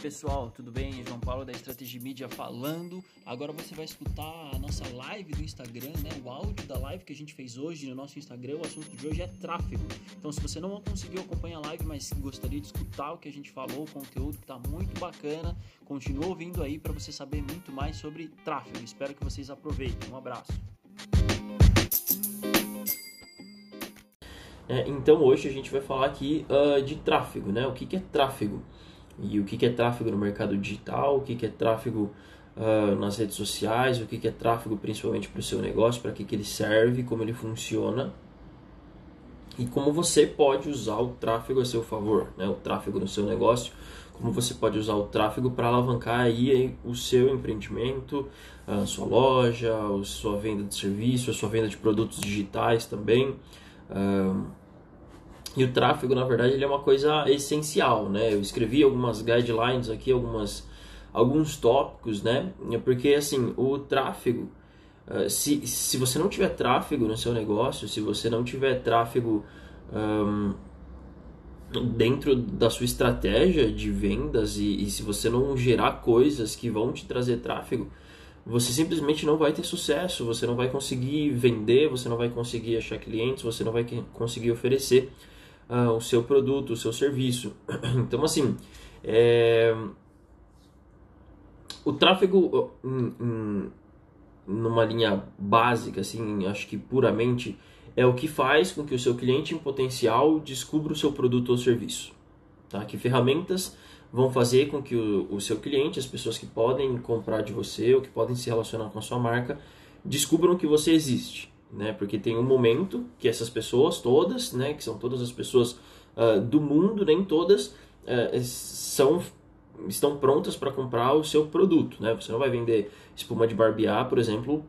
pessoal, tudo bem? João Paulo da Estratégia Mídia falando. Agora você vai escutar a nossa live do Instagram, né? O áudio da live que a gente fez hoje no nosso Instagram. O assunto de hoje é tráfego. Então, se você não conseguiu acompanhar a live, mas gostaria de escutar o que a gente falou, o conteúdo que está muito bacana, continua ouvindo aí para você saber muito mais sobre tráfego. Espero que vocês aproveitem. Um abraço. É, então hoje a gente vai falar aqui uh, de tráfego, né? O que, que é tráfego? E o que, é tráfego no mercado digital, o que, é tráfego uh, nas redes sociais, o que, que é tráfego principalmente para o seu negócio, para que, que ele serve, como ele funciona? E como você pode usar o tráfego a seu favor, né? O tráfego no seu negócio, como você pode usar o tráfego para alavancar aí o seu empreendimento, a sua loja, a sua venda de serviço, a sua venda de produtos digitais também. Uh, e o tráfego, na verdade, ele é uma coisa essencial, né? Eu escrevi algumas guidelines aqui, algumas, alguns tópicos, né? Porque, assim, o tráfego, uh, se, se você não tiver tráfego no seu negócio, se você não tiver tráfego um, dentro da sua estratégia de vendas e, e se você não gerar coisas que vão te trazer tráfego, você simplesmente não vai ter sucesso, você não vai conseguir vender, você não vai conseguir achar clientes, você não vai conseguir oferecer uh, o seu produto, o seu serviço. Então, assim, é... o tráfego numa linha básica, assim, acho que puramente, é o que faz com que o seu cliente em potencial descubra o seu produto ou serviço. Tá? Que ferramentas vão fazer com que o, o seu cliente, as pessoas que podem comprar de você ou que podem se relacionar com a sua marca, descubram que você existe né? Porque tem um momento que essas pessoas todas, né? Que são todas as pessoas uh, do mundo, nem todas uh, são estão prontas para comprar o seu produto, né? Você não vai vender espuma de barbear, por exemplo,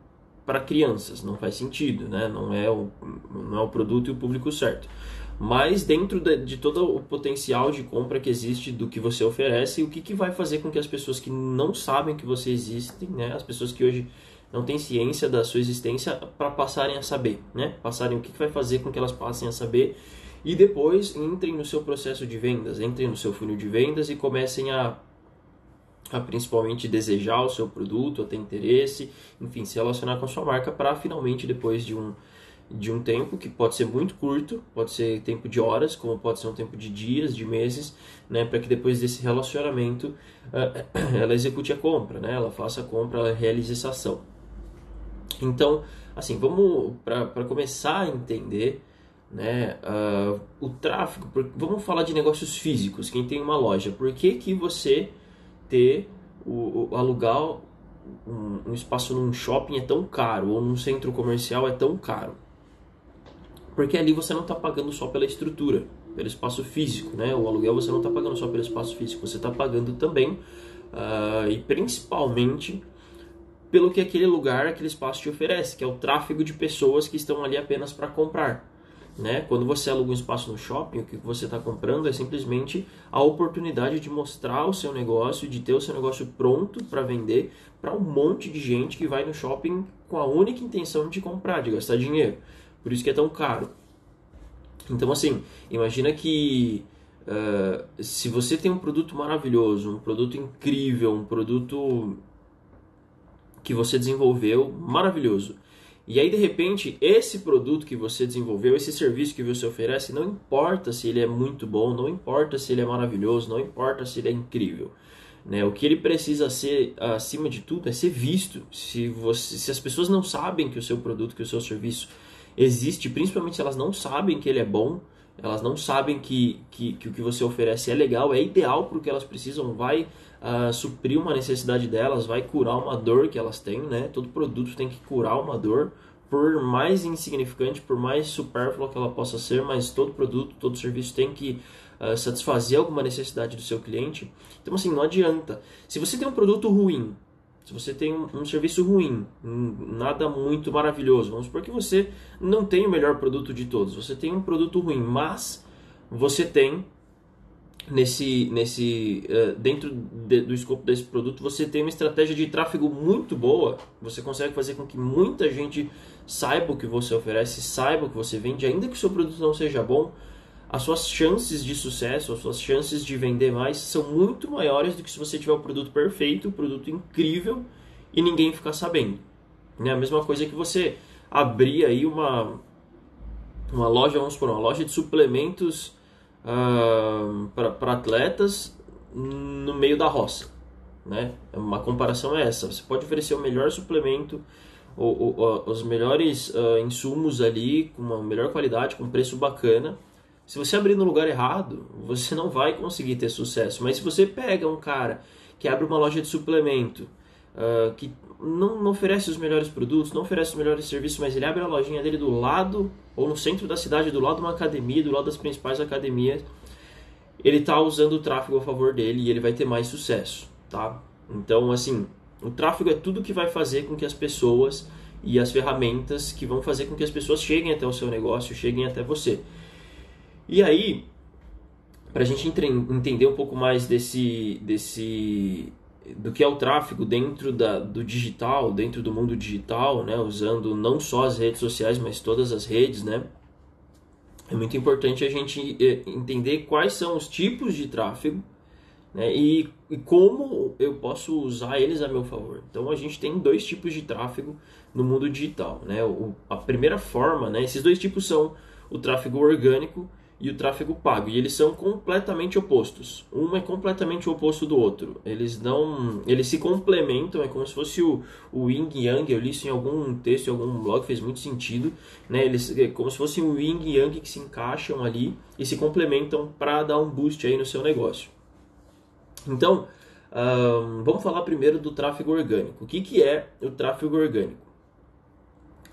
para crianças, não faz sentido, né? Não é o não é o produto e o público certo. Mas dentro de, de todo o potencial de compra que existe do que você oferece, o que, que vai fazer com que as pessoas que não sabem que você existe, né? As pessoas que hoje não têm ciência da sua existência para passarem a saber, né? Passarem o que, que vai fazer com que elas passem a saber e depois entrem no seu processo de vendas, entrem no seu funil de vendas e comecem a, a principalmente desejar o seu produto, a ter interesse, enfim, se relacionar com a sua marca para finalmente depois de um de um tempo que pode ser muito curto, pode ser tempo de horas, como pode ser um tempo de dias, de meses, né, para que depois desse relacionamento uh, ela execute a compra, né, ela faça a compra, ela realize essa ação. Então, assim, vamos para começar a entender né, uh, o tráfego, vamos falar de negócios físicos, quem tem uma loja, por que, que você ter o, o alugar um, um, espaço num shopping é tão caro ou num centro comercial é tão caro? Porque ali você não está pagando só pela estrutura, pelo espaço físico, né? O aluguel você não está pagando só pelo espaço físico, você está pagando também uh, e principalmente pelo que aquele lugar, aquele espaço te oferece, que é o tráfego de pessoas que estão ali apenas para comprar. Né? Quando você aluga um espaço no shopping, o que você está comprando é simplesmente a oportunidade de mostrar o seu negócio, de ter o seu negócio pronto para vender para um monte de gente que vai no shopping com a única intenção de comprar, de gastar dinheiro. Por isso que é tão caro. Então, assim, imagina que uh, se você tem um produto maravilhoso, um produto incrível, um produto que você desenvolveu, maravilhoso. E aí, de repente, esse produto que você desenvolveu, esse serviço que você oferece, não importa se ele é muito bom, não importa se ele é maravilhoso, não importa se ele é incrível. Né? O que ele precisa ser, acima de tudo, é ser visto. Se, você, se as pessoas não sabem que o seu produto, que o seu serviço existe, principalmente se elas não sabem que ele é bom, elas não sabem que, que, que o que você oferece é legal, é ideal para o que elas precisam, vai uh, suprir uma necessidade delas, vai curar uma dor que elas têm, né? Todo produto tem que curar uma dor, por mais insignificante, por mais supérflua que ela possa ser, mas todo produto, todo serviço tem que uh, satisfazer alguma necessidade do seu cliente. Então, assim, não adianta. Se você tem um produto ruim, se você tem um, um, serviço ruim, nada muito maravilhoso, vamos supor que você não tem o melhor produto de todos, você tem um produto ruim, mas você tem nesse, nesse uh, dentro de, do escopo desse produto, você tem uma estratégia de tráfego muito boa, você consegue fazer com que muita gente saiba o que você oferece, saiba o que você vende, ainda que o seu produto não seja bom, as suas chances de sucesso, as suas chances de vender mais são muito maiores do que se você tiver o produto perfeito, o produto incrível e ninguém ficar sabendo. É a mesma coisa que você abrir aí uma, uma loja, vamos supor, uma loja de suplementos uh, para atletas no meio da roça. Né? Uma comparação é essa. Você pode oferecer o melhor suplemento, ou, os melhores uh, insumos ali, com uma melhor qualidade, com preço bacana, se você abrir no lugar errado, você não vai conseguir ter sucesso. Mas se você pega um cara que abre uma loja de suplemento, uh, que não, não, oferece os melhores produtos, não oferece os melhores serviços, mas ele abre a lojinha dele do lado, ou no centro da cidade, do lado de uma academia, do lado das principais academias, ele está usando o tráfego a favor dele e ele vai ter mais sucesso, tá? Então, assim, o tráfego é tudo que vai fazer com que as pessoas e as ferramentas que vão fazer com que as pessoas cheguem até o seu negócio, cheguem até você. E aí, para a gente entender um pouco mais desse, desse do que é o tráfego dentro da, do digital, dentro do mundo digital, né, usando não só as redes sociais, mas todas as redes, né, é muito importante a gente eh, entender quais são os tipos de tráfego né, e, e como eu posso usar eles a meu favor. Então a gente tem dois tipos de tráfego no mundo digital. Né? O, a primeira forma, né, esses dois tipos são o tráfego orgânico e o tráfego pago. E eles são completamente opostos. Um é completamente o oposto do outro. Eles não, eles se complementam, é como se fosse o, o yin yang. Eu li isso em algum texto, em algum blog, fez muito sentido, né? Eles é como se fosse o yin yang que se encaixam ali e se complementam para dar um boost aí no seu negócio. Então, vamos falar primeiro do tráfego orgânico. O que, que é o tráfego orgânico?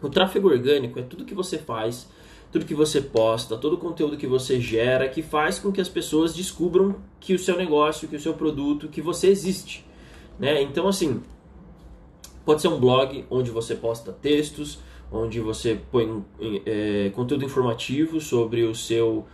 O tráfego orgânico é tudo que você faz tudo que você posta, todo o conteúdo que você gera, que faz com que as pessoas descubram que o seu negócio, que o seu produto, que você existe. Né? Então, assim, pode ser um blog onde você posta textos, onde você põe é, conteúdo informativo sobre o seu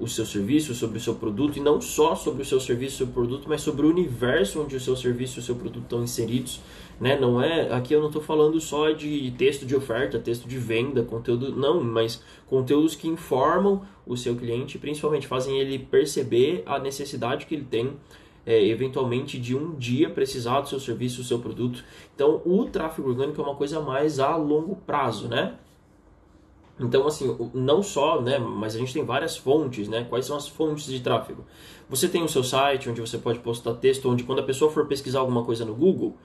o seu serviço, sobre o seu produto, e não só sobre o seu serviço, o seu produto, mas sobre o universo onde o seu serviço e o seu produto estão inseridos. Né? Não é, aqui eu não estou falando só de texto de oferta, texto de venda, conteúdo, não, mas conteúdos que informam o seu cliente, principalmente fazem ele perceber a necessidade que ele tem é, eventualmente de um dia precisar do seu serviço, do seu produto. Então, o tráfego orgânico é uma coisa mais a longo prazo, né? Então, assim, não só, né, mas a gente tem várias fontes, né? Quais são as fontes de tráfego? Você tem o seu site, onde você pode postar texto, onde quando a pessoa for pesquisar alguma coisa no Google,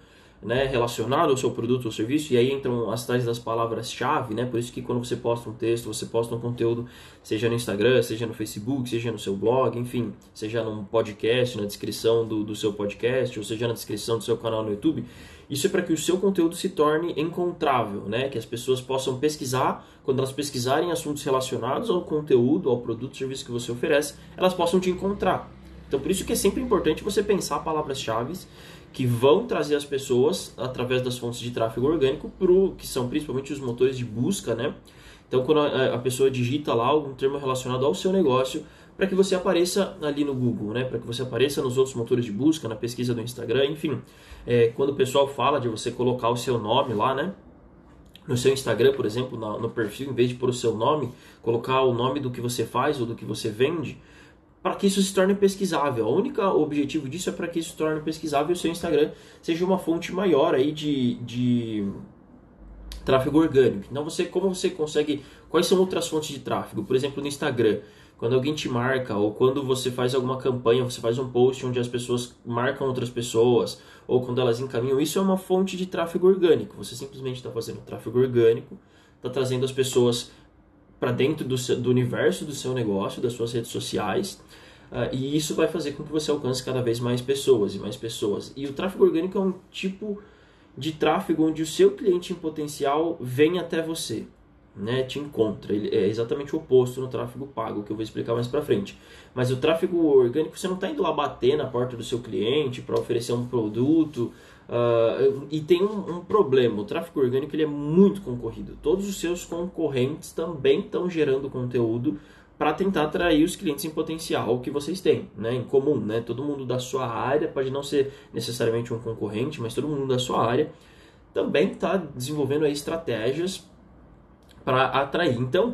né, relacionado ao seu produto ou serviço, e aí entram as tais das palavras-chave, né? Por isso que quando você posta um texto, você posta um conteúdo, seja no Instagram, seja no Facebook, seja no seu blog, enfim, seja num podcast, na descrição do, do seu podcast, ou seja na descrição do seu canal no YouTube, isso é para que o seu conteúdo se torne encontrável, né? Que as pessoas possam pesquisar, quando elas pesquisarem assuntos relacionados ao conteúdo, ao produto, ou serviço que você oferece, elas possam te encontrar. Então, por isso que é sempre importante você pensar palavras-chave que vão trazer as pessoas através das fontes de tráfego orgânico, pro, que são principalmente os motores de busca, né? Então, quando a, a pessoa digita lá algum termo relacionado ao seu negócio, para que você apareça ali no Google, né? para que você apareça nos outros motores de busca, na pesquisa do Instagram, enfim. É, quando o pessoal fala de você colocar o seu nome lá, né? no seu Instagram, por exemplo, no, no perfil, em vez de pôr o seu nome, colocar o nome do que você faz ou do que você vende, para que isso se torne pesquisável. O único objetivo disso é para que isso se torne pesquisável e o seu Instagram seja uma fonte maior aí de, de tráfego orgânico. Então, você, como você consegue. Quais são outras fontes de tráfego? Por exemplo, no Instagram. Quando alguém te marca, ou quando você faz alguma campanha, você faz um post onde as pessoas marcam outras pessoas, ou quando elas encaminham, isso é uma fonte de tráfego orgânico. Você simplesmente está fazendo tráfego orgânico, está trazendo as pessoas para dentro do, seu, do universo do seu negócio, das suas redes sociais, uh, e isso vai fazer com que você alcance cada vez mais pessoas e mais pessoas. E o tráfego orgânico é um tipo de tráfego onde o seu cliente em potencial vem até você né, te encontra. Ele é exatamente o oposto no tráfego pago, que eu vou explicar mais para frente. Mas o tráfego orgânico, você não está indo lá bater na porta do seu cliente para oferecer um produto. Uh, e tem um, um, problema, o tráfego orgânico ele é muito concorrido. Todos os seus concorrentes também estão gerando conteúdo para tentar atrair os clientes em potencial que vocês têm, né, em comum, né? Todo mundo da sua área pode não ser necessariamente um concorrente, mas todo mundo da sua área também está desenvolvendo estratégias para atrair. Então,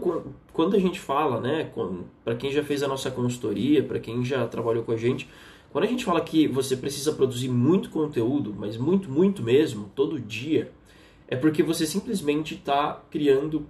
quando a gente fala, né, para quem já fez a nossa consultoria, para quem já trabalhou com a gente, quando a gente fala que você precisa produzir muito conteúdo, mas muito, muito mesmo, todo dia, é porque você simplesmente está criando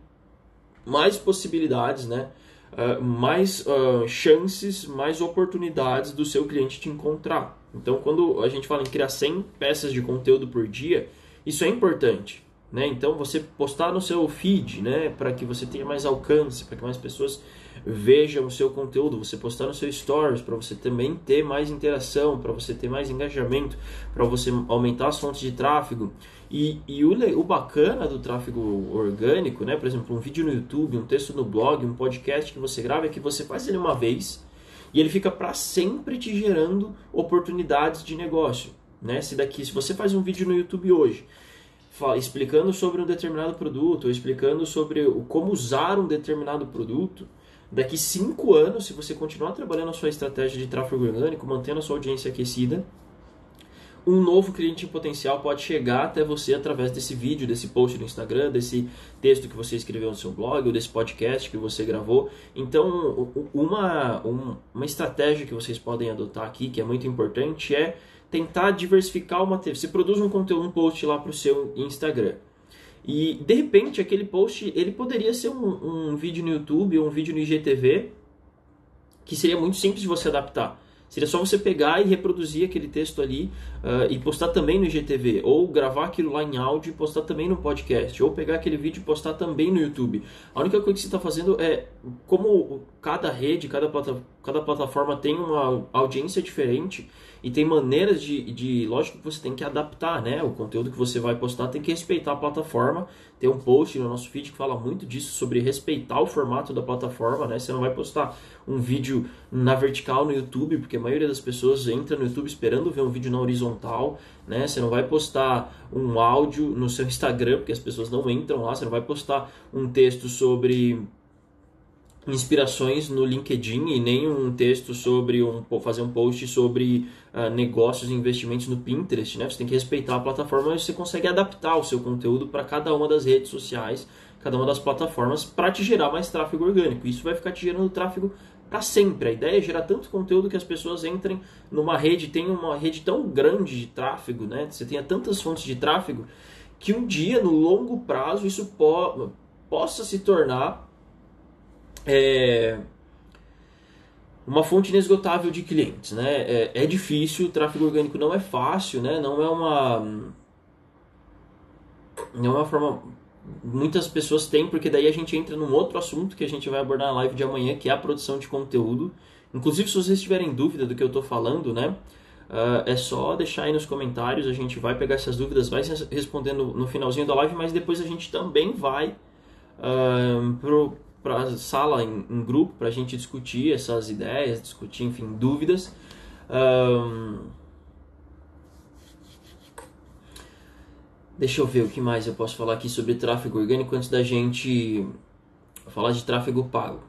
mais possibilidades, né? Uh, mais uh, chances, mais oportunidades do seu cliente te encontrar. Então, quando a gente fala em criar 100 peças de conteúdo por dia, isso é importante. Né? Então, você postar no seu feed, né, para que você tenha mais alcance, para que mais pessoas vejam o seu conteúdo, você postar no seu stories, para você também ter mais interação, para você ter mais engajamento, para você aumentar as fontes de tráfego. E, e o, o bacana do tráfego orgânico, né, por exemplo, um vídeo no YouTube, um texto no blog, um podcast que você grava, é que você faz ele uma vez e ele fica para sempre te gerando oportunidades de negócio. Né? Se daqui, se você faz um vídeo no YouTube hoje explicando sobre um determinado produto, ou explicando sobre como usar um determinado produto, daqui cinco anos, se você continuar trabalhando a sua estratégia de tráfego orgânico, mantendo a sua audiência aquecida, um novo cliente potencial pode chegar até você através desse vídeo, desse post no Instagram, desse texto que você escreveu no seu blog, ou desse podcast que você gravou. Então, uma, uma estratégia que vocês podem adotar aqui, que é muito importante, é tentar diversificar o material. Você produz um conteúdo, um post lá para o seu Instagram. E de repente aquele post ele poderia ser um, um vídeo no YouTube ou um vídeo no IGTV que seria muito simples de você adaptar. Seria só você pegar e reproduzir aquele texto ali uh, e postar também no IGTV, ou gravar aquilo lá em áudio e postar também no podcast, ou pegar aquele vídeo e postar também no YouTube. A única coisa que você está fazendo é, como cada rede, cada, plata, cada plataforma tem uma audiência diferente, e tem maneiras de, de. Lógico que você tem que adaptar, né? O conteúdo que você vai postar tem que respeitar a plataforma. Tem um post no nosso feed que fala muito disso, sobre respeitar o formato da plataforma, né? Você não vai postar um vídeo na vertical no YouTube, porque a maioria das pessoas entra no YouTube esperando ver um vídeo na horizontal, né? Você não vai postar um áudio no seu Instagram, porque as pessoas não entram lá. Você não vai postar um texto sobre inspirações no LinkedIn e nem um texto sobre um fazer um post sobre uh, negócios e investimentos no Pinterest, né? Você tem que respeitar a plataforma, mas você consegue adaptar o seu conteúdo para cada uma das redes sociais, cada uma das plataformas para te gerar mais tráfego orgânico. Isso vai ficar te gerando tráfego para sempre. A ideia é gerar tanto conteúdo que as pessoas entrem numa rede, tenham uma rede tão grande de tráfego, né? Você tenha tantas fontes de tráfego que um dia, no longo prazo, isso po possa se tornar é, uma fonte inesgotável de clientes, né? É, é, difícil, tráfego orgânico não é fácil, né? Não é uma não é uma forma muitas pessoas têm, porque daí a gente entra num outro assunto que a gente vai abordar na live de amanhã, que é a produção de conteúdo. Inclusive, se vocês tiverem dúvida do que eu estou falando, né? Uh, é só deixar aí nos comentários, a gente vai pegar essas dúvidas, vai respondendo no finalzinho da live, mas depois a gente também vai uh, pro, para a sala em, em grupo para a gente discutir essas ideias, discutir, enfim, dúvidas. Um, deixa eu ver o que mais eu posso falar aqui sobre tráfego orgânico antes da gente falar de tráfego pago.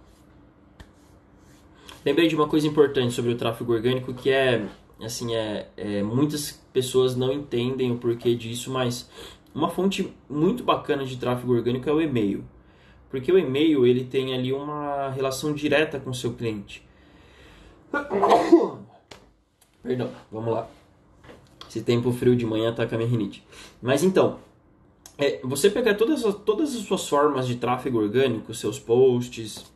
Lembrei de uma coisa importante sobre o tráfego orgânico que é, assim, é, é muitas pessoas não entendem o porquê disso, mas uma fonte muito bacana de tráfego orgânico é o e-mail. Porque o e-mail ele tem ali uma relação direta com o seu cliente. Perdão, vamos lá. Esse tempo frio de manhã tá com a minha rinite. Mas então, é, você pegar todas as, todas as suas formas de tráfego orgânico, seus posts,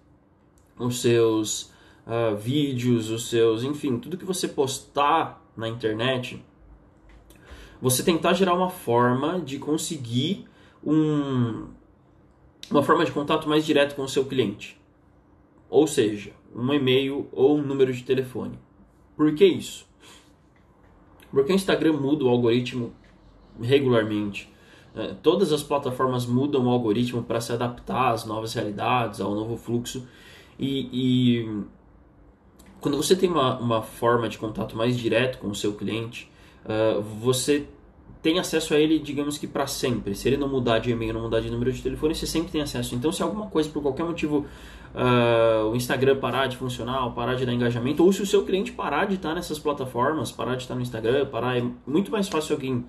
os seus uh, vídeos, os seus, enfim, tudo que você postar na internet, você tentar gerar uma forma de conseguir um, uma forma de contato mais direto com o seu cliente. Ou seja, um e-mail ou um número de telefone. Por que isso? Porque o Instagram muda o algoritmo regularmente. É, todas as plataformas mudam o algoritmo para se adaptar às novas realidades, ao novo fluxo. E, e quando você tem uma, uma, forma de contato mais direto com o seu cliente, uh, você tem acesso a ele, digamos que para sempre. Se ele não mudar de e-mail, não mudar de número de telefone, você sempre tem acesso. Então, se alguma coisa, por qualquer motivo, uh, o Instagram parar de funcionar, parar de dar engajamento, ou se o seu cliente parar de estar nessas plataformas, parar de estar no Instagram, parar, é muito mais fácil alguém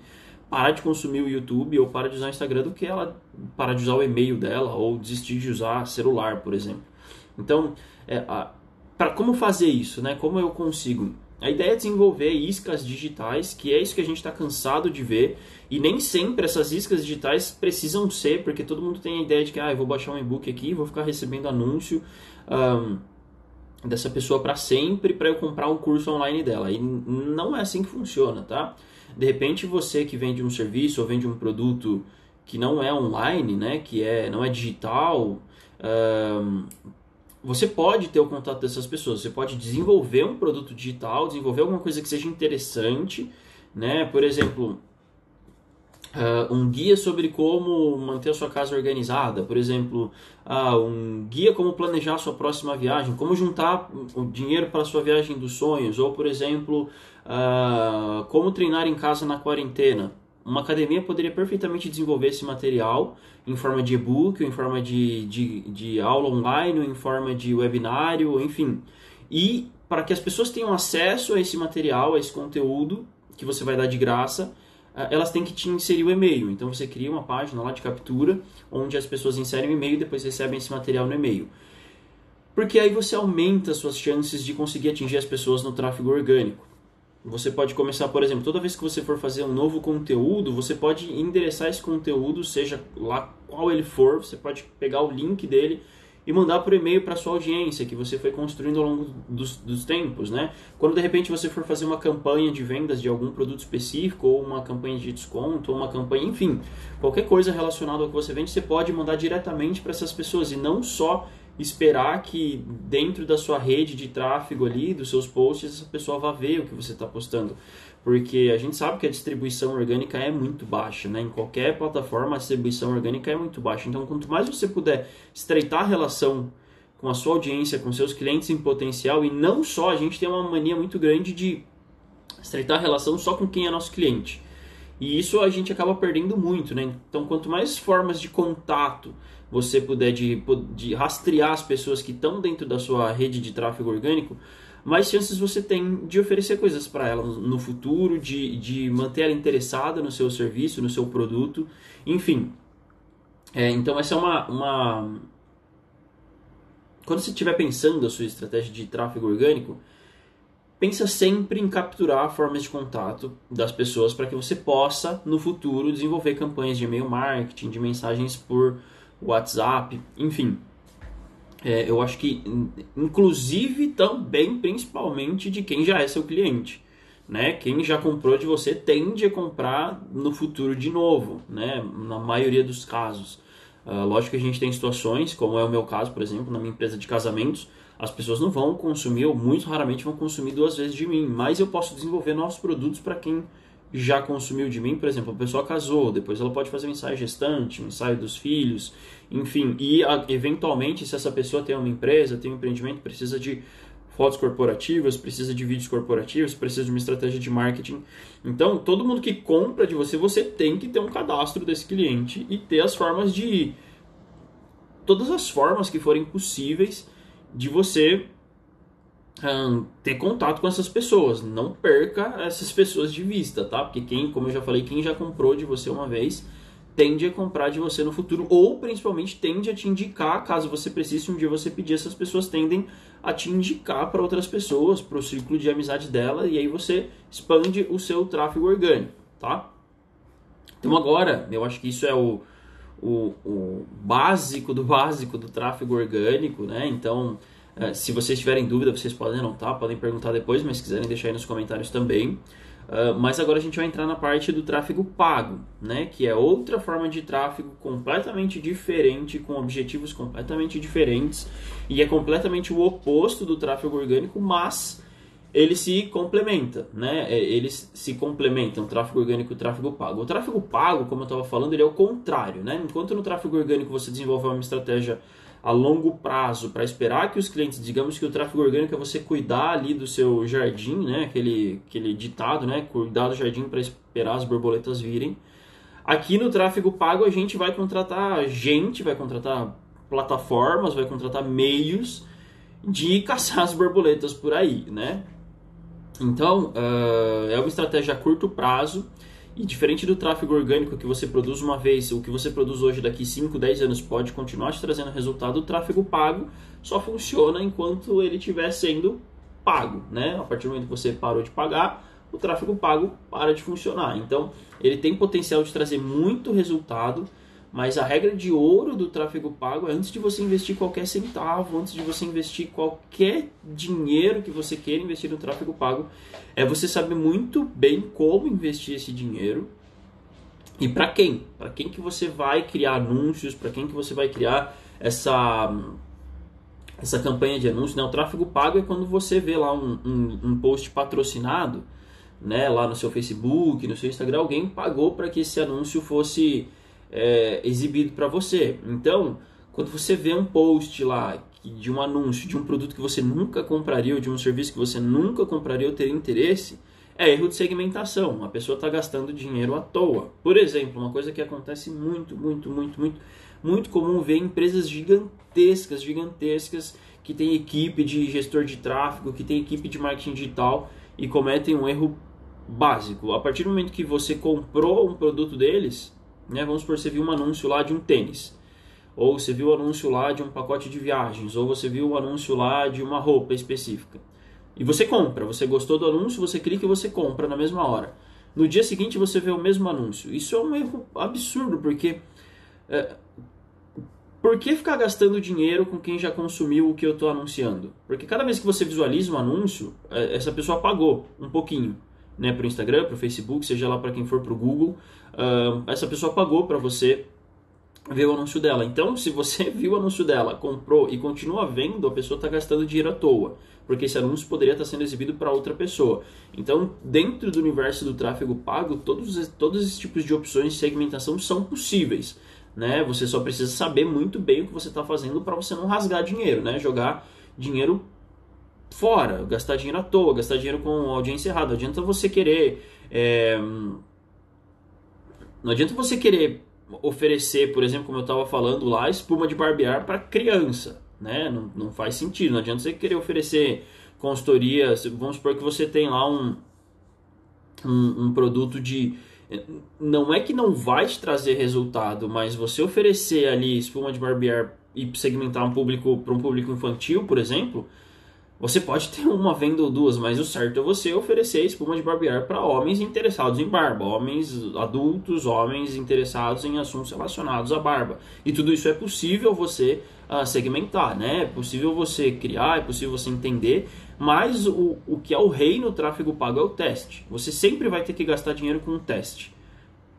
parar de consumir o YouTube ou parar de usar o Instagram do que ela parar de usar o e-mail dela ou desistir de usar celular, por exemplo. Então, é, para como fazer isso, né? Como eu consigo? A ideia é desenvolver iscas digitais, que é isso que a gente está cansado de ver, e nem sempre essas iscas digitais precisam ser, porque todo mundo tem a ideia de que ah, eu vou baixar um e-book aqui, vou ficar recebendo anúncio um, dessa pessoa para sempre para eu comprar um curso online dela. E não é assim que funciona, tá? De repente você que vende um serviço ou vende um produto que não é online, né, que é não é digital, um, você pode ter o contato dessas pessoas, você pode desenvolver um produto digital, desenvolver alguma coisa que seja interessante, né? Por exemplo, uh, um guia sobre como manter a sua casa organizada, por exemplo, uh, um guia como planejar a sua próxima viagem, como juntar o dinheiro para a sua viagem dos sonhos, ou por exemplo, uh, como treinar em casa na quarentena. Uma academia poderia perfeitamente desenvolver esse material em forma de e-book, em forma de, de, de aula online, em forma de webinário, enfim. E para que as pessoas tenham acesso a esse material, a esse conteúdo que você vai dar de graça, eh, elas têm que te inserir o e-mail. Então você cria uma página lá de captura, onde as pessoas inserem o e-mail e depois recebem esse material no e-mail. Porque aí você aumenta as suas chances de conseguir atingir as pessoas no tráfego orgânico. Você pode começar, por exemplo, toda vez que você for fazer um novo conteúdo, você pode endereçar esse conteúdo, seja lá qual ele for, você pode pegar o link dele e mandar por e-mail para sua audiência que você foi construindo ao longo dos, dos, tempos, né? Quando de repente você for fazer uma campanha de vendas de algum produto específico ou uma campanha de desconto ou uma campanha, enfim, qualquer coisa relacionada ao que você vende, você pode mandar diretamente para essas pessoas e não só esperar que dentro da sua rede de tráfego ali, dos seus posts, essa pessoa vá ver o que você está postando. Porque a gente sabe que a distribuição orgânica é muito baixa, né? Em qualquer plataforma a distribuição orgânica é muito baixa. Então, quanto mais você puder estreitar a relação com a sua audiência, com seus clientes em potencial, e não só, a gente tem uma mania muito grande de estreitar a relação só com quem é nosso cliente. E isso a gente acaba perdendo muito, né? Então, quanto mais formas de contato você puder de, de rastrear as pessoas que estão dentro da sua rede de tráfego orgânico, mais chances você tem de oferecer coisas para ela no futuro, de, de manter ela interessada no seu serviço, no seu produto, enfim. É, então essa é uma, uma... Quando você estiver pensando a sua estratégia de tráfego orgânico, pensa sempre em capturar formas de contato das pessoas para que você possa, no futuro, desenvolver campanhas de e-mail marketing, de mensagens por WhatsApp, enfim. É, eu acho que, inclusive, também, principalmente, de quem já é seu cliente. Né? Quem já comprou de você tende a comprar no futuro de novo, né? na maioria dos casos. Uh, lógico que a gente tem situações, como é o meu caso, por exemplo, na minha empresa de casamentos, as pessoas não vão consumir, ou muito raramente vão consumir duas vezes de mim, mas eu posso desenvolver novos produtos para quem já consumiu de mim, por exemplo, a pessoa casou, depois ela pode fazer um ensaio gestante, um ensaio dos filhos, enfim, e eventualmente se essa pessoa tem uma empresa, tem um empreendimento, precisa de fotos corporativas, precisa de vídeos corporativos, precisa de uma estratégia de marketing. Então, todo mundo que compra de você, você tem que ter um cadastro desse cliente e ter as formas de todas as formas que forem possíveis de você ter contato com essas pessoas. Não perca essas pessoas de vista, tá? Porque quem, como eu já falei, quem já comprou de você uma vez tende a comprar de você no futuro ou principalmente tende a te indicar, caso você precise um dia você pedir, essas pessoas tendem a te indicar para outras pessoas, para o círculo de amizade dela e aí você expande o seu tráfego orgânico, tá? Então agora, eu acho que isso é o, o, o básico do básico do tráfego orgânico, né? Então é, se vocês tiverem dúvida, vocês podem anotar, podem perguntar depois, mas se quiserem deixar aí nos comentários também. Uh, mas agora a gente vai entrar na parte do tráfego pago, né? que é outra forma de tráfego completamente diferente, com objetivos completamente diferentes, e é completamente o oposto do tráfego orgânico, mas ele se complementa, né? É, eles se complementam, tráfego orgânico e tráfego pago. O tráfego pago, como eu estava falando, ele é o contrário, né? Enquanto no tráfego orgânico você desenvolve uma estratégia a longo prazo para esperar que os clientes, digamos que o tráfego orgânico é você cuidar ali do seu jardim, né? Aquele, aquele ditado, né? Cuidar do jardim para esperar as borboletas virem. Aqui no tráfego pago a gente vai contratar gente, vai contratar plataformas, vai contratar meios de caçar as borboletas por aí, né? Então, uh, é uma estratégia a curto prazo E diferente do tráfego orgânico que você produz uma vez, o que você produz hoje daqui 5, 10 anos pode continuar te trazendo resultado, o tráfego pago só funciona enquanto ele estiver sendo pago, né? A partir do momento que você parou de pagar, o tráfego pago para de funcionar. Então, ele tem potencial de trazer muito resultado, mas a regra de ouro do tráfego pago é antes de você investir qualquer centavo, antes de você investir qualquer dinheiro que você queira investir no tráfego pago, é você saber muito bem como investir esse dinheiro e para quem? Para quem que você vai criar anúncios, para quem que você vai criar essa essa campanha de anúncio, né? O tráfego pago é quando você vê lá um, um, um post patrocinado, né? Lá no seu Facebook, no seu Instagram, alguém pagou para que esse anúncio fosse é, exibido para você. Então, quando você vê um post lá de um anúncio de um produto que você nunca compraria ou de um serviço que você nunca compraria ou teria interesse, é erro de segmentação. A pessoa está gastando dinheiro à toa. Por exemplo, uma coisa que acontece muito, muito, muito, muito, muito comum ver empresas gigantescas, gigantescas que tem equipe de gestor de tráfego, que tem equipe de marketing digital e cometem um erro básico. A partir do momento que você comprou um produto deles, né? Vamos supor, você viu um anúncio lá de um tênis, ou você viu o um anúncio lá de um pacote de viagens, ou você viu o um anúncio lá de uma roupa específica. E você compra, você gostou do anúncio, você clica e você compra na mesma hora. No dia seguinte você vê o mesmo anúncio. Isso é um erro absurdo, porque é, por que ficar gastando dinheiro com quem já consumiu o que eu estou anunciando? Porque cada vez que você visualiza um anúncio, é, essa pessoa pagou um pouquinho né, para o Instagram, para o Facebook, seja lá para quem for para o Google, uh, essa pessoa pagou para você ver o anúncio dela. Então, se você viu o anúncio dela, comprou e continua vendo, a pessoa está gastando dinheiro à toa, porque esse anúncio poderia estar tá sendo exibido para outra pessoa. Então, dentro do universo do tráfego pago, todos, todos esses tipos de opções de segmentação são possíveis. Né? Você só precisa saber muito bem o que você está fazendo para você não rasgar dinheiro, né? jogar dinheiro fora, gastar dinheiro à toa, gastar dinheiro com audiência errada. Adianta você querer. É... Não adianta você querer oferecer, por exemplo, como eu estava falando lá, espuma de barbear para criança. Né? Não, não faz sentido. Não adianta você querer oferecer consultoria. Vamos supor que você tem lá um, um, um produto de. Não é que não vai te trazer resultado, mas você oferecer ali espuma de barbear e segmentar um público para um público infantil, por exemplo, você pode ter uma venda ou duas, mas o certo é você oferecer espuma de barbear para homens interessados em barba, homens adultos, homens interessados em assuntos relacionados à barba. E tudo isso é possível você uh, segmentar, né? É possível você criar, é possível você entender, mas o, o que é o rei no tráfego pago é o teste. Você sempre vai ter que gastar dinheiro com um teste.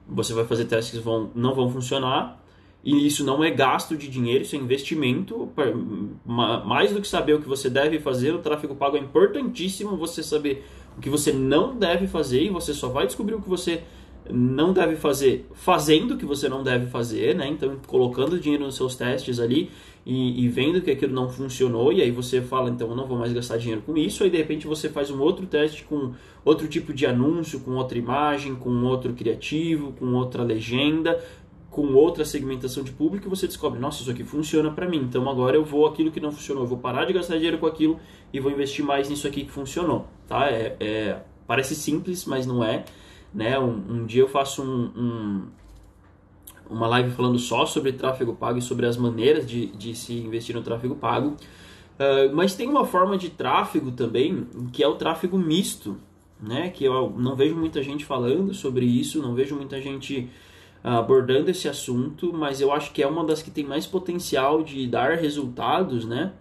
Você vai fazer testes que vão, não vão funcionar, e isso não é gasto de dinheiro, isso é investimento. Mais do que saber o que você deve fazer, o tráfego pago é importantíssimo você saber o que você não deve fazer e você só vai descobrir o que você não deve fazer fazendo o que você não deve fazer, né? Então, colocando dinheiro nos seus testes ali e, e, vendo que aquilo não funcionou, e aí você fala, então eu não vou mais gastar dinheiro com isso, aí de repente você faz um outro teste com outro tipo de anúncio, com outra imagem, com outro criativo, com outra legenda, com outra segmentação de público e você descobre, nossa, isso aqui funciona para mim, então agora eu vou aquilo que não funcionou, eu vou parar de gastar dinheiro com aquilo e vou investir mais nisso aqui que funcionou, tá? É, é parece simples, mas não é, né? Um, um dia eu faço um, um, uma live falando só sobre tráfego pago e sobre as maneiras de, de se investir no tráfego pago, uh, mas tem uma forma de tráfego também que é o tráfego misto, né? Que eu não vejo muita gente falando sobre isso, não vejo muita gente abordando esse assunto, mas eu acho que é uma das que tem mais potencial de dar resultados, né?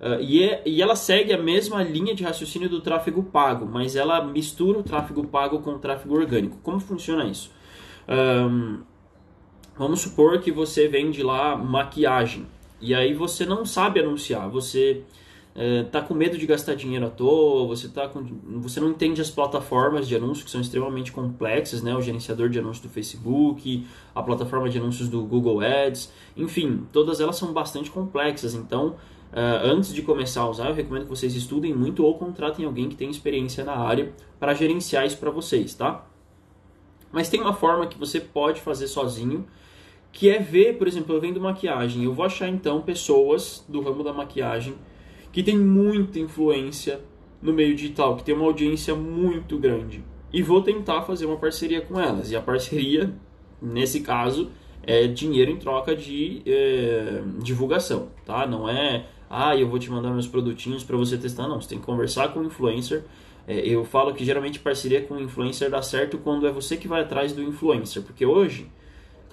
Uh, e, é, e ela segue a mesma linha de raciocínio do tráfego pago, mas ela mistura o tráfego pago com o tráfego orgânico. Como funciona isso? Um, vamos supor que você vende lá maquiagem e aí você não sabe anunciar, você é, tá com medo de gastar dinheiro à toa, você, tá com, você não entende as plataformas de anúncio que são extremamente complexas, né? o gerenciador de anúncios do Facebook, a plataforma de anúncios do Google Ads, enfim, todas elas são bastante complexas, então uh, antes de começar a usar, eu recomendo que vocês estudem muito ou contratem alguém que tenha experiência na área para gerenciar isso para vocês, tá? Mas tem uma forma que você pode fazer sozinho, que é ver, por exemplo, eu vendo maquiagem, eu vou achar então pessoas do ramo da maquiagem que tem muita influência no meio digital, que tem uma audiência muito grande. e vou tentar fazer uma parceria com elas. E a parceria, nesse caso, é dinheiro em troca de é, divulgação, tá? Não é, ah, eu vou te mandar meus produtinhos para você testar, não. Você tem que conversar com o influencer. É, eu falo que geralmente parceria com o influencer dá certo quando é você que vai atrás do influencer, porque hoje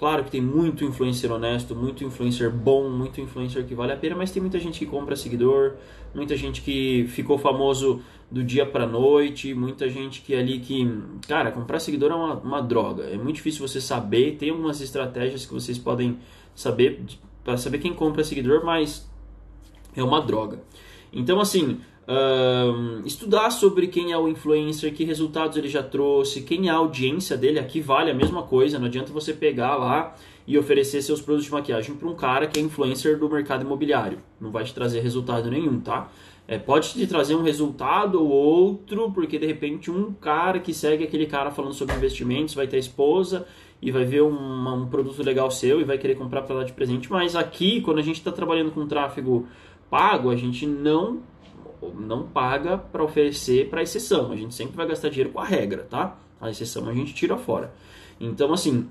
Claro que tem muito influencer honesto, muito influencer bom, muito influencer que vale a pena, mas tem muita gente que compra seguidor, muita gente que ficou famoso do dia pra noite, muita gente que ali que. Cara, comprar seguidor é uma, uma droga. É muito difícil você saber, tem algumas estratégias que vocês podem saber para saber quem compra seguidor, mas é uma droga. Então, assim, Estudar sobre quem é o influencer, que resultados ele já trouxe, quem é a audiência dele, aqui vale a mesma coisa, não adianta você pegar lá e oferecer seus produtos de maquiagem para um cara que é influencer do mercado imobiliário, não vai te trazer resultado nenhum, tá? É, pode te trazer um resultado ou outro, porque de repente um cara que segue aquele cara falando sobre investimentos vai ter esposa e vai ver um, um produto legal seu e vai querer comprar para dar de presente, mas aqui, quando a gente está trabalhando com tráfego pago, a gente não não paga para oferecer para exceção. A gente sempre vai gastar dinheiro com a regra, tá? A exceção a gente tira fora. Então, assim,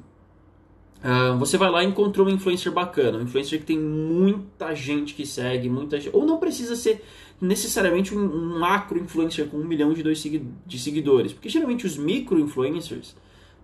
uh, você vai lá e encontrou um influencer bacana, um influencer que tem muita gente que segue, muita gente, ou não precisa ser necessariamente um, macro influencer com um milhão de, dois, de seguidores, porque geralmente os micro influencers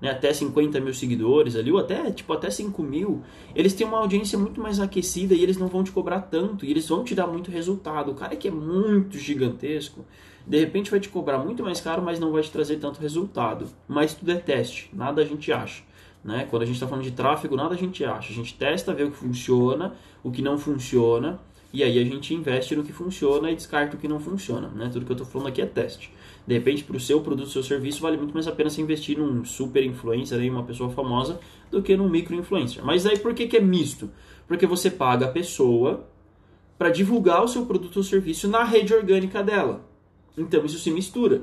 né, até 50 mil seguidores ali, ou até, tipo, até 5 mil, eles têm uma audiência muito mais aquecida e eles não vão te cobrar tanto, e eles vão te dar muito resultado. O cara que é muito gigantesco, de repente vai te cobrar muito mais caro, mas não vai te trazer tanto resultado. Mas tudo é teste, nada a gente acha. Né? Quando a gente está falando de tráfego, nada a gente acha. A gente testa, vê o que funciona, o que não funciona, e aí a gente investe no que funciona e descarta o que não funciona. Né? Tudo que eu estou falando aqui é teste. De repente, para o seu produto, seu serviço, vale muito mais a pena você investir num super influencer, aí, uma pessoa famosa, do que num micro influencer. Mas aí por que, que é misto? Porque você paga a pessoa para divulgar o seu produto ou serviço na rede orgânica dela. Então isso se mistura.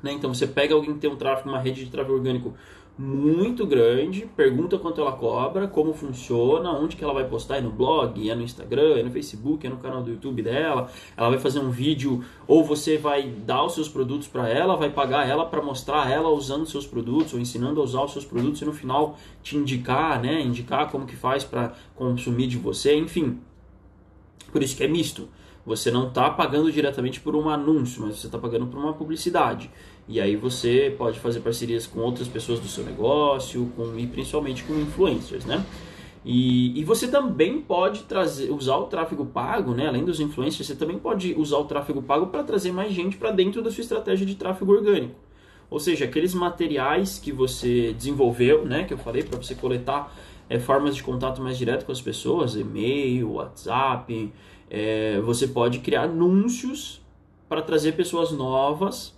Né? Então você pega alguém que tem um tráfego, uma rede de tráfego orgânico muito grande, pergunta quanto ela cobra, como funciona, onde que ela vai postar, é no blog, é no Instagram, é no Facebook, é no canal do YouTube dela, ela vai fazer um vídeo ou você vai dar os seus produtos para ela, vai pagar ela para mostrar ela usando seus produtos ou ensinando a usar os seus produtos e no final te indicar, né, indicar como que faz para consumir de você, enfim. Por isso que é misto. Você não está pagando diretamente por um anúncio, mas você está pagando por uma publicidade. E aí você pode fazer parcerias com outras pessoas do seu negócio, com, e principalmente com influencers, né? E, e você também pode trazer, usar o tráfego pago, né? além dos influencers, você também pode usar o tráfego pago para trazer mais gente para dentro da sua estratégia de tráfego orgânico. Ou seja, aqueles materiais que você desenvolveu, né, que eu falei para você coletar é, formas de contato mais direto com as pessoas, e-mail, WhatsApp, é, você pode criar anúncios para trazer pessoas novas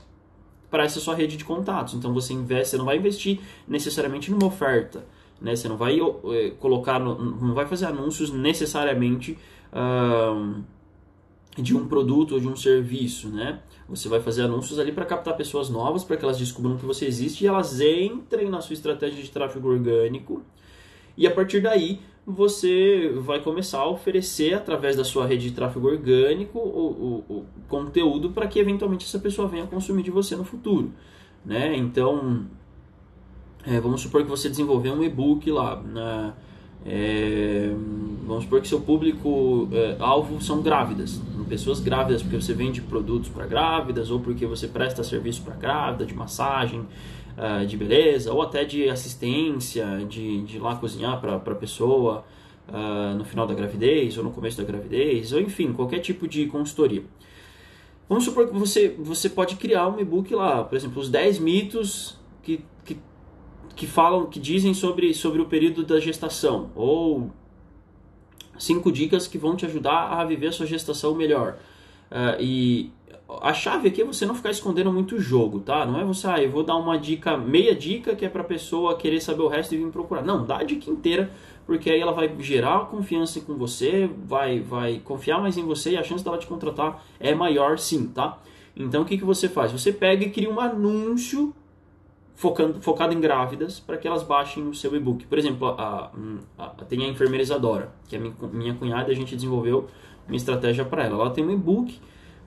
para essa sua rede de contatos. Então você investe, você não vai investir necessariamente numa oferta, né? Você não vai é, colocar, não vai fazer anúncios necessariamente de um produto ou de um serviço, né? Você vai fazer anúncios ali para captar pessoas novas, para que elas descubram que você existe e elas entrem na sua estratégia de tráfego orgânico. E a partir daí você vai começar a oferecer através da sua rede de tráfego orgânico o, o, o conteúdo para que eventualmente essa pessoa venha consumir de você no futuro. Né? Então, é, vamos supor que você desenvolveu um e-book lá. Né? É, vamos supor que seu público é, alvo são grávidas, pessoas grávidas, porque você vende produtos para grávidas ou porque você presta serviço para grávida, de massagem, uh, de beleza, ou até de assistência, de, de ir lá cozinhar para a pessoa uh, no final da gravidez ou no começo da gravidez, ou enfim, qualquer tipo de consultoria. Vamos supor que você, você pode criar um e-book lá, por exemplo, os 10 mitos que, que, que falam, que dizem sobre, sobre o período da gestação, ou cinco dicas que vão te ajudar a viver a sua gestação melhor. Uh, e a chave aqui é você não ficar escondendo muito o jogo, tá? Não é você, ah, eu vou dar uma dica, meia dica que é pra pessoa querer saber o resto e vir procurar. Não, dá a dica inteira, porque aí ela vai gerar confiança com você, vai, vai confiar mais em você e a chance dela te contratar é maior sim, tá? Então o que, que você faz? Você pega e cria um anúncio focando, focado em grávidas para que elas baixem o seu e-book. Por exemplo, a, a, a, tem a enfermeira Isadora, que é minha, minha cunhada, a gente desenvolveu uma estratégia para ela. Ela tem um e-book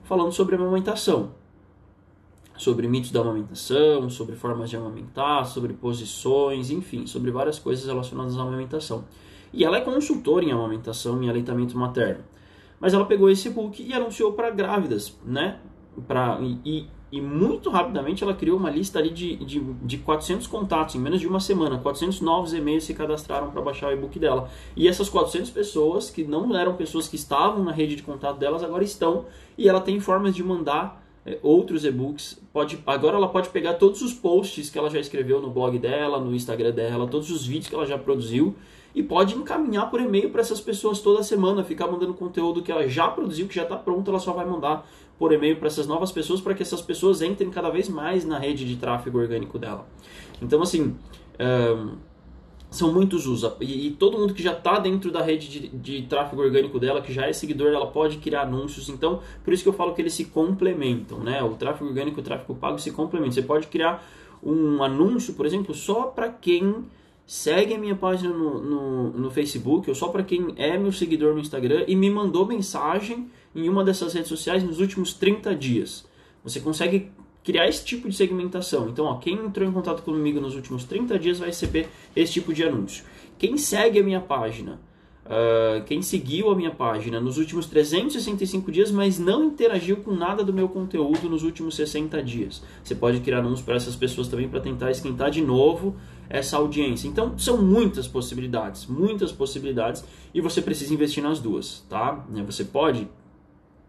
falando sobre amamentação. sobre mitos da amamentação, sobre formas de amamentar, sobre posições, enfim, sobre várias coisas relacionadas à amamentação. E ela é consultora em amamentação e aleitamento materno. Mas ela pegou esse book e anunciou para grávidas, né? Pra, e, e, muito rapidamente ela criou uma lista ali de, de, de 400 contatos, em menos de uma semana. 400 novos e-mails se cadastraram para baixar o e-book dela. E essas 400 pessoas, que não eram pessoas que estavam na rede de contato delas, agora estão. E ela tem formas de mandar é, outros e-books. Pode, agora ela pode pegar todos os posts que ela já escreveu no blog dela, no Instagram dela, todos os vídeos que ela já produziu e pode encaminhar por e-mail para essas pessoas toda semana, ficar mandando conteúdo que ela já produziu, que já está pronto, ela só vai mandar por e-mail para essas novas pessoas para que essas pessoas entrem cada vez mais na rede de tráfego orgânico dela. Então, assim, um, são muitos usos. E, e, todo mundo que já está dentro da rede de, de, tráfego orgânico dela, que já é seguidor, ela pode criar anúncios. Então, por isso que eu falo que eles se complementam, né? O tráfego orgânico e o tráfego pago se complementam. Você pode criar um anúncio, por exemplo, só para quem segue a minha página no, no, no Facebook, ou só para quem é meu seguidor no Instagram e me mandou mensagem em uma dessas redes sociais nos últimos 30 dias. Você consegue criar esse tipo de segmentação. Então, ó, quem entrou em contato comigo nos últimos 30 dias vai receber esse tipo de anúncio. Quem segue a minha página, uh, quem seguiu a minha página nos últimos 365 dias, mas não interagiu com nada do meu conteúdo nos últimos 60 dias. Você pode criar anúncios para essas pessoas também para tentar esquentar de novo essa audiência. Então, são muitas possibilidades, muitas possibilidades, e você precisa investir nas duas, tá? Você pode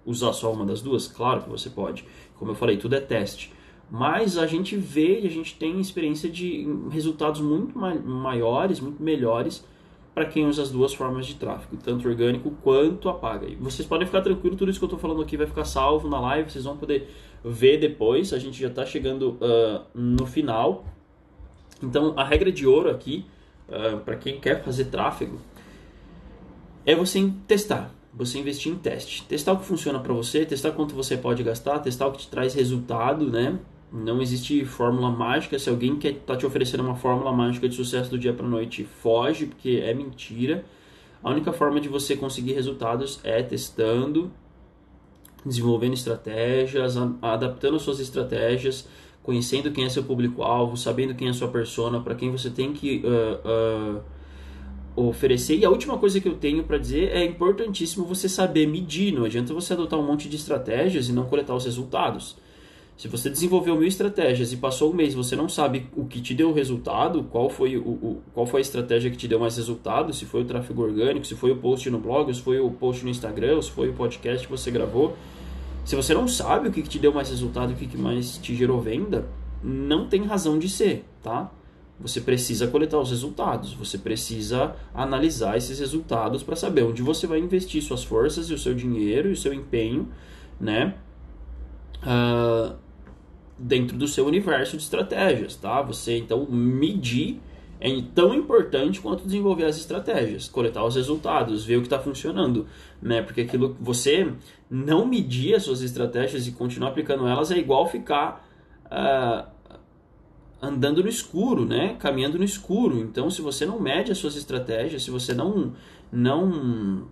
usar só uma das duas? Claro que você pode. Como eu falei, tudo é teste. Mas a gente vê e a gente tem experiência de resultados muito maiores, muito melhores para quem usa as duas formas de tráfego, tanto orgânico quanto a paga. E vocês podem ficar tranquilo, tudo isso que eu estou falando aqui vai ficar salvo na live, vocês vão poder ver depois. A gente já está chegando uh, no final então, a regra de ouro aqui, uh, para quem quer fazer tráfego, é você testar, você investir em teste. Testar o que funciona para você, testar quanto você pode gastar, testar o que te traz resultado, né? Não existe fórmula mágica. Se alguém quer tá te oferecendo uma fórmula mágica de sucesso do dia para noite, foge, porque é mentira. A única forma de você conseguir resultados é testando, desenvolvendo estratégias, adaptando suas estratégias, conhecendo quem é seu público-alvo, sabendo quem é sua persona, para quem você tem que uh, uh, oferecer. E a última coisa que eu tenho para dizer é importantíssimo você saber medir. Não adianta você adotar um monte de estratégias e não coletar os resultados. Se você desenvolveu mil estratégias e passou um mês você não sabe o que te deu resultado, qual foi, o, o, qual foi a estratégia que te deu mais resultado, se foi o tráfego orgânico, se foi o post no blog, se foi o post no Instagram, se foi o podcast que você gravou, se você não sabe o que, que te deu mais resultado o que, que mais te gerou venda, não tem razão de ser, tá? Você precisa coletar os resultados, você precisa analisar esses resultados para saber onde você vai investir suas forças e o seu dinheiro e o seu empenho, né? Uh, dentro do seu universo de estratégias, tá? Você então medir é tão importante quanto desenvolver as estratégias, coletar os resultados, ver o que está funcionando, né? Porque aquilo você não medir as suas estratégias e continuar aplicando elas é igual ficar uh, andando no escuro, né? Caminhando no escuro. Então, se você não mede as suas estratégias, se você não não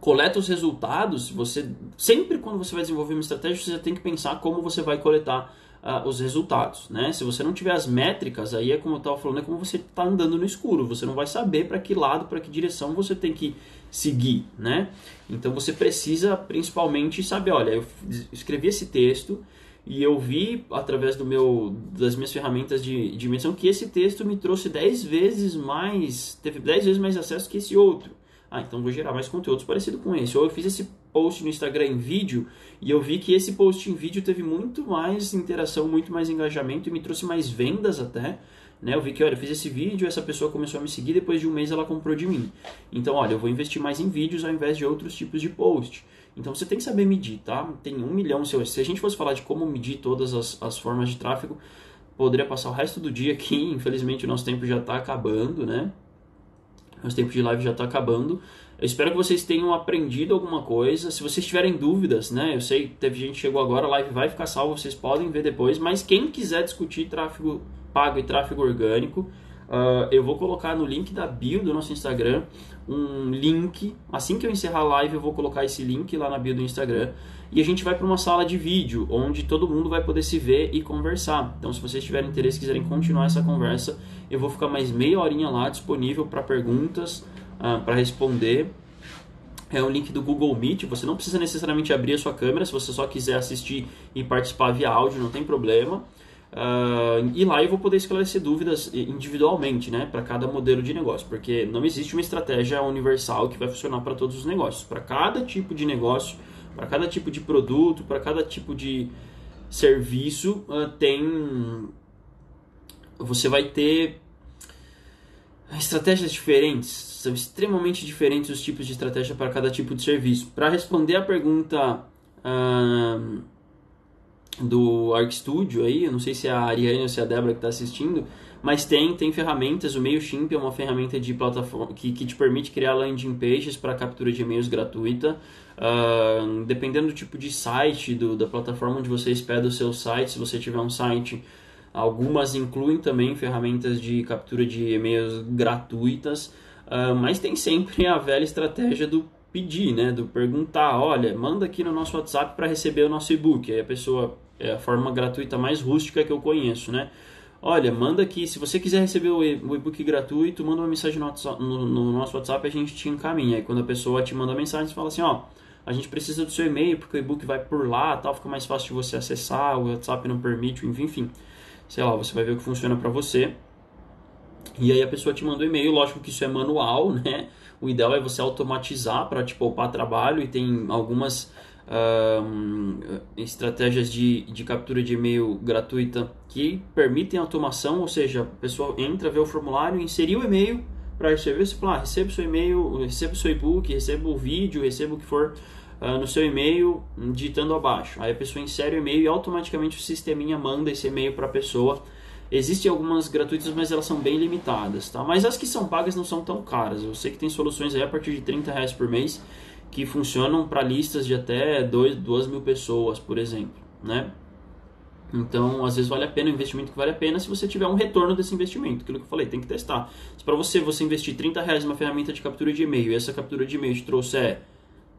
coleta os resultados, você sempre quando você vai desenvolver uma estratégia, você tem que pensar como você vai coletar uh, os resultados, né? Se você não tiver as métricas, aí é como eu estava falando, é como você está andando no escuro, você não vai saber para que lado, para que direção você tem que seguir, né? Então você precisa principalmente saber, olha, eu escrevi esse texto e eu vi através do meu das minhas ferramentas de, medição que esse texto me trouxe 10 vezes mais, teve 10 vezes mais acesso que esse outro. Ah, então vou gerar mais conteúdos parecido com esse. Ou eu fiz esse post no Instagram em vídeo e eu vi que esse post em vídeo teve muito mais interação, muito mais engajamento e me trouxe mais vendas até. Né? Eu vi que, olha, eu fiz esse vídeo, essa pessoa começou a me seguir, depois de um mês ela comprou de mim. Então, olha, eu vou investir mais em vídeos ao invés de outros tipos de post. Então você tem que saber medir, tá? Tem um milhão. Se, a gente fosse falar de como medir todas as, as formas de tráfego, poderia passar o resto do dia aqui. Infelizmente o nosso tempo já está acabando, né? Nosso tempo de live já está acabando. Eu espero que vocês tenham aprendido alguma coisa. Se vocês tiverem dúvidas, né? Eu sei que teve gente que chegou agora, a live vai ficar salva, vocês podem ver depois. Mas quem quiser discutir tráfego pago e tráfego orgânico, uh, eu vou colocar no link da bio do nosso Instagram um link. Assim que eu encerrar a live, eu vou colocar esse link lá na bio do Instagram. e a gente vai para uma sala de vídeo onde todo mundo vai poder se ver e conversar. Então, se vocês tiverem interesse e quiserem continuar essa conversa, eu vou ficar mais meia horinha lá disponível para perguntas, uh, para responder. É um link do Google Meet. Você não precisa necessariamente abrir a sua câmera, se você só quiser assistir e participar via áudio, não tem problema. Uh, e lá eu vou poder esclarecer dúvidas individualmente, né, para cada modelo de negócio, porque não existe uma estratégia universal que vai funcionar para todos os negócios. Para cada tipo de negócio, para cada tipo de produto, para cada tipo de serviço, uh, tem. Você vai ter estratégias diferentes, são extremamente diferentes os tipos de estratégia para cada tipo de serviço. Para responder a pergunta. Uh, do Arc Studio aí, eu não sei se é a Ariane ou se é a Débora que está assistindo, mas tem, tem ferramentas, o MailChimp é uma ferramenta de plataforma que, que te permite criar landing pages para captura de e-mails gratuita, uh, dependendo do tipo de site, do, da plataforma onde você hospeda o seu site, se você tiver um site, algumas incluem também ferramentas de captura de e-mails gratuitas, uh, mas tem sempre a velha estratégia do pedir, né, do perguntar, olha, manda aqui no nosso WhatsApp para receber o nosso e-book, aí a pessoa é a forma gratuita mais rústica que eu conheço, né? Olha, manda aqui, se você quiser receber o e-book gratuito, manda uma mensagem no, no, no, nosso WhatsApp a gente te encaminha. Aí quando a pessoa te manda a mensagem, você fala assim, ó, a gente precisa do seu e-mail porque o e-book vai por lá, tal, fica mais fácil de você acessar, o WhatsApp não permite, enfim, enfim. Sei lá, você vai ver o que funciona para você. E aí a pessoa te manda o e-mail, lógico que isso é manual, né? O ideal é você automatizar para te poupar trabalho e tem algumas uh, estratégias de, de captura de e-mail gratuita que permitem automação, ou seja, a pessoa entra, vê o formulário, inseriu o e-mail para receber, você fala, ah, receba seu e-mail, receba seu e-book, receba o vídeo, receba o que for uh, no seu e-mail, digitando abaixo. Aí a pessoa insere o e-mail e automaticamente o sisteminha manda esse e-mail para a pessoa. Existem algumas gratuitas, mas elas são bem limitadas, tá? Mas as que são pagas não são tão caras. Eu sei que tem soluções aí a partir de 30 reais por mês que funcionam para listas de até 2 mil pessoas, por exemplo, né? Então, às vezes vale a pena, o investimento que vale a pena se você tiver um retorno desse investimento. Aquilo que eu falei, tem que testar. Se para você, você investir 30 reais numa ferramenta de captura de e-mail e essa captura de e-mail te trouxer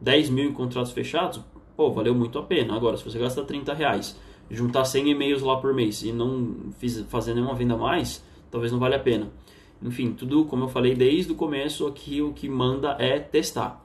10 mil em contratos fechados, pô, valeu muito a pena. Agora, se você gasta 30 reais, juntar 100 e-mails lá por mês e não fiz, fazer nenhuma venda mais, talvez não valha a pena. Enfim, tudo, como eu falei desde o começo, aqui o que manda é testar.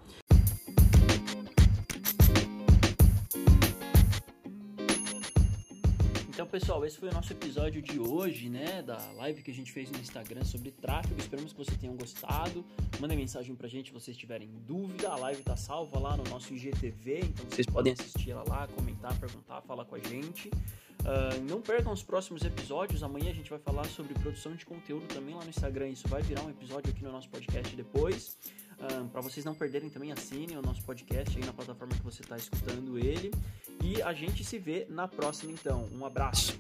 Pessoal, esse foi o nosso episódio de hoje, né, da live que a gente fez no Instagram sobre tráfego. Esperamos que vocês tenham gostado. Mandem mensagem pra gente se vocês tiverem dúvida. A live tá salva lá no nosso IGTV, então vocês podem assistir ela lá, comentar, perguntar, falar com a gente. Uh, não percam os próximos episódios. Amanhã a gente vai falar sobre produção de conteúdo também lá no Instagram. Isso vai virar um episódio aqui no nosso podcast depois. Ah, um, para vocês não perderem também, assinem o nosso podcast aí na plataforma que você está escutando ele. E a gente se vê na próxima então. Um abraço.